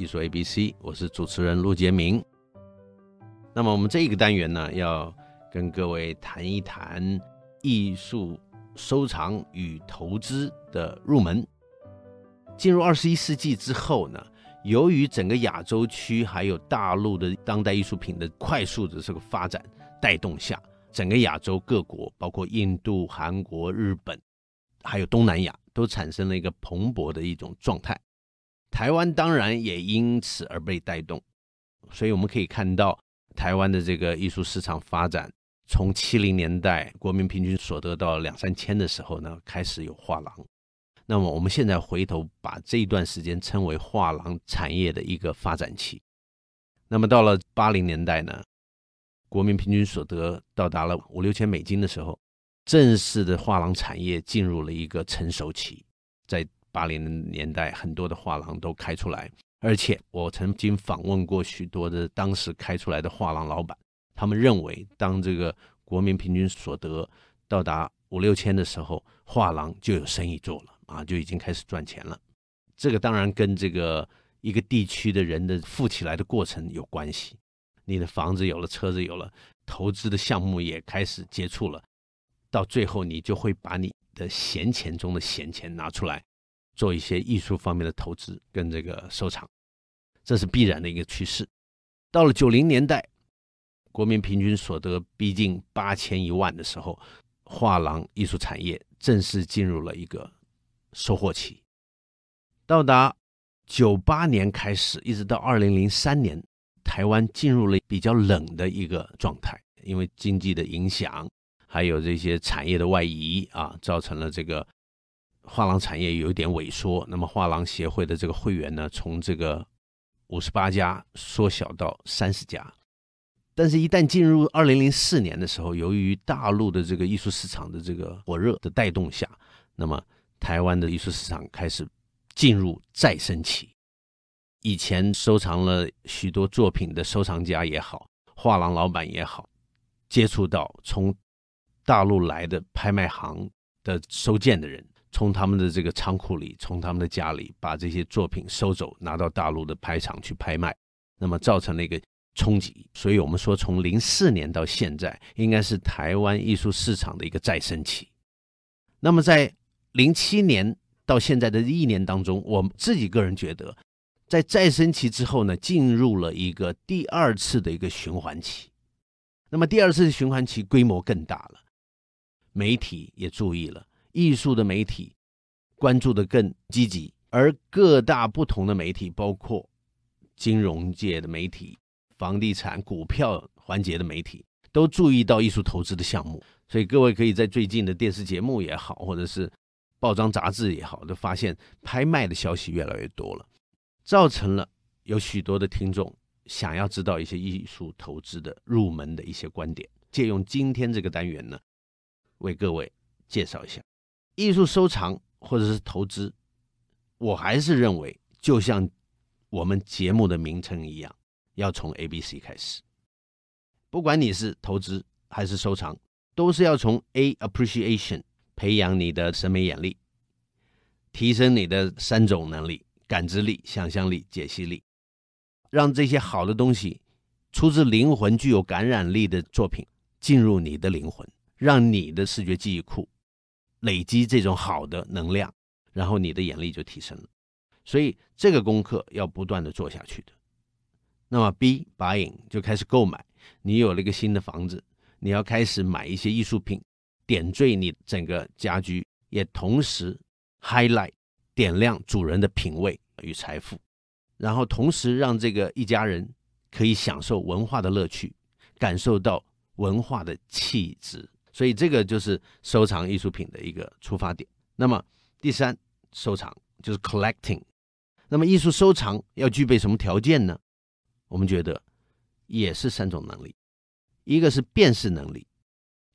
艺术 ABC，我是主持人陆杰明。那么我们这一个单元呢，要跟各位谈一谈艺术收藏与投资的入门。进入二十一世纪之后呢，由于整个亚洲区还有大陆的当代艺术品的快速的这个发展带动下，整个亚洲各国，包括印度、韩国、日本，还有东南亚，都产生了一个蓬勃的一种状态。台湾当然也因此而被带动，所以我们可以看到台湾的这个艺术市场发展，从七零年代国民平均所得到两三千的时候呢，开始有画廊。那么我们现在回头把这一段时间称为画廊产业的一个发展期。那么到了八零年代呢，国民平均所得到达了五六千美金的时候，正式的画廊产业进入了一个成熟期。在八零年代，很多的画廊都开出来，而且我曾经访问过许多的当时开出来的画廊老板，他们认为，当这个国民平均所得到达五六千的时候，画廊就有生意做了。啊，就已经开始赚钱了。这个当然跟这个一个地区的人的富起来的过程有关系。你的房子有了，车子有了，投资的项目也开始接触了，到最后你就会把你的闲钱中的闲钱拿出来，做一些艺术方面的投资跟这个收藏，这是必然的一个趋势。到了九零年代，国民平均所得逼近八千一万的时候，画廊艺术产业正式进入了一个。收获期到达九八年开始，一直到二零零三年，台湾进入了比较冷的一个状态，因为经济的影响，还有这些产业的外移啊，造成了这个画廊产业有一点萎缩。那么画廊协会的这个会员呢，从这个五十八家缩小到三十家。但是，一旦进入二零零四年的时候，由于大陆的这个艺术市场的这个火热的带动下，那么台湾的艺术市场开始进入再生期。以前收藏了许多作品的收藏家也好，画廊老板也好，接触到从大陆来的拍卖行的收件的人，从他们的这个仓库里，从他们的家里把这些作品收走，拿到大陆的拍场去拍卖，那么造成了一个冲击。所以我们说，从零四年到现在，应该是台湾艺术市场的一个再生期。那么在零七年到现在的一年当中，我自己个人觉得，在再生期之后呢，进入了一个第二次的一个循环期。那么第二次的循环期规模更大了，媒体也注意了，艺术的媒体关注的更积极，而各大不同的媒体，包括金融界的媒体、房地产、股票环节的媒体，都注意到艺术投资的项目。所以各位可以在最近的电视节目也好，或者是报章杂志也好，都发现拍卖的消息越来越多了，造成了有许多的听众想要知道一些艺术投资的入门的一些观点。借用今天这个单元呢，为各位介绍一下艺术收藏或者是投资。我还是认为，就像我们节目的名称一样，要从 ABC 开始。不管你是投资还是收藏，都是要从 A appreciation。培养你的审美眼力，提升你的三种能力：感知力、想象力、解析力，让这些好的东西出自灵魂、具有感染力的作品进入你的灵魂，让你的视觉记忆库累积这种好的能量，然后你的眼力就提升了。所以这个功课要不断的做下去的。那么 B buying 就开始购买，你有了一个新的房子，你要开始买一些艺术品。点缀你整个家居，也同时 highlight 点亮主人的品味与财富，然后同时让这个一家人可以享受文化的乐趣，感受到文化的气质。所以这个就是收藏艺术品的一个出发点。那么第三，收藏就是 collecting。那么艺术收藏要具备什么条件呢？我们觉得也是三种能力，一个是辨识能力。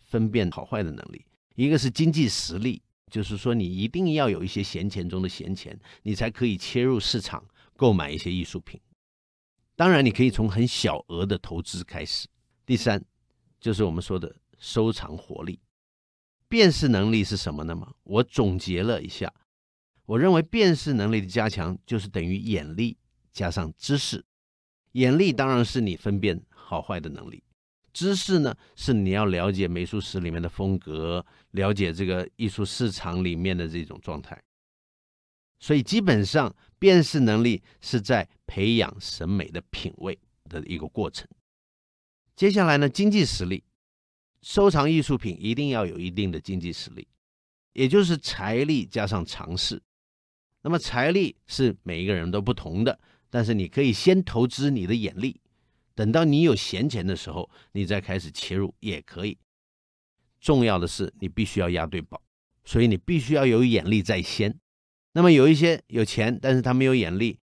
分辨好坏的能力，一个是经济实力，就是说你一定要有一些闲钱中的闲钱，你才可以切入市场购买一些艺术品。当然，你可以从很小额的投资开始。第三，就是我们说的收藏活力。辨识能力是什么呢？嘛，我总结了一下，我认为辨识能力的加强就是等于眼力加上知识。眼力当然是你分辨好坏的能力，知识呢是你要了解美术史里面的风格，了解这个艺术市场里面的这种状态。所以基本上辨识能力是在培养审美的品味的一个过程。接下来呢，经济实力，收藏艺术品一定要有一定的经济实力，也就是财力加上常识。那么财力是每一个人都不同的。但是你可以先投资你的眼力，等到你有闲钱的时候，你再开始切入也可以。重要的是你必须要押对宝，所以你必须要有眼力在先。那么有一些有钱，但是他没有眼力，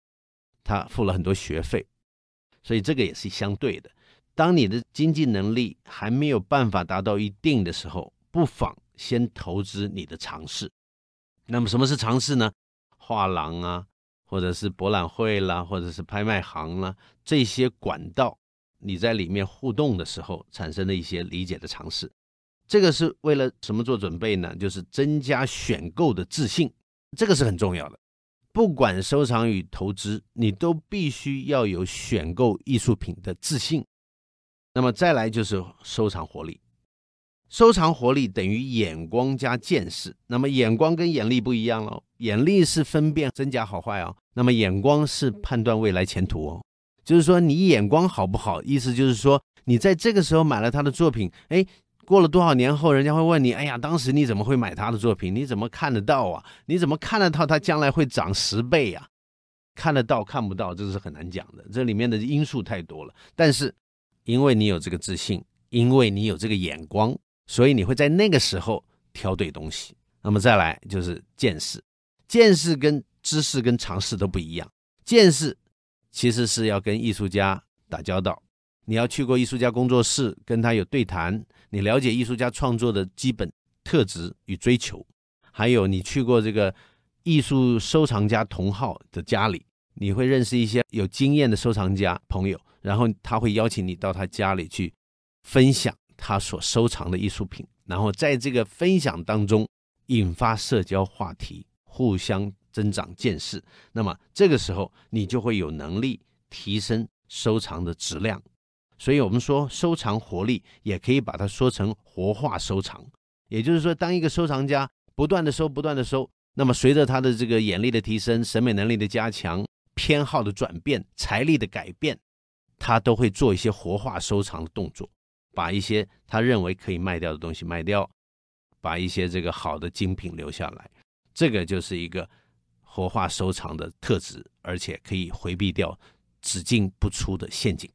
他付了很多学费，所以这个也是相对的。当你的经济能力还没有办法达到一定的时候，不妨先投资你的尝试。那么什么是尝试呢？画廊啊。或者是博览会啦，或者是拍卖行啦，这些管道，你在里面互动的时候产生的一些理解的尝试，这个是为了什么做准备呢？就是增加选购的自信，这个是很重要的。不管收藏与投资，你都必须要有选购艺术品的自信。那么再来就是收藏活力。收藏活力等于眼光加见识，那么眼光跟眼力不一样喽。眼力是分辨真假好坏哦，那么眼光是判断未来前途哦。就是说你眼光好不好，意思就是说你在这个时候买了他的作品，哎，过了多少年后，人家会问你，哎呀，当时你怎么会买他的作品？你怎么看得到啊？你怎么看得到他将来会涨十倍呀？看得到看不到，这是很难讲的，这里面的因素太多了。但是因为你有这个自信，因为你有这个眼光。所以你会在那个时候挑对东西。那么再来就是见识，见识跟知识跟常识都不一样。见识其实是要跟艺术家打交道，你要去过艺术家工作室，跟他有对谈，你了解艺术家创作的基本特质与追求。还有你去过这个艺术收藏家同好的家里，你会认识一些有经验的收藏家朋友，然后他会邀请你到他家里去分享。他所收藏的艺术品，然后在这个分享当中引发社交话题，互相增长见识。那么这个时候你就会有能力提升收藏的质量。所以我们说收藏活力，也可以把它说成活化收藏。也就是说，当一个收藏家不断的收、不断的收，那么随着他的这个眼力的提升、审美能力的加强、偏好的转变、财力的改变，他都会做一些活化收藏的动作。把一些他认为可以卖掉的东西卖掉，把一些这个好的精品留下来，这个就是一个活化收藏的特质，而且可以回避掉只进不出的陷阱。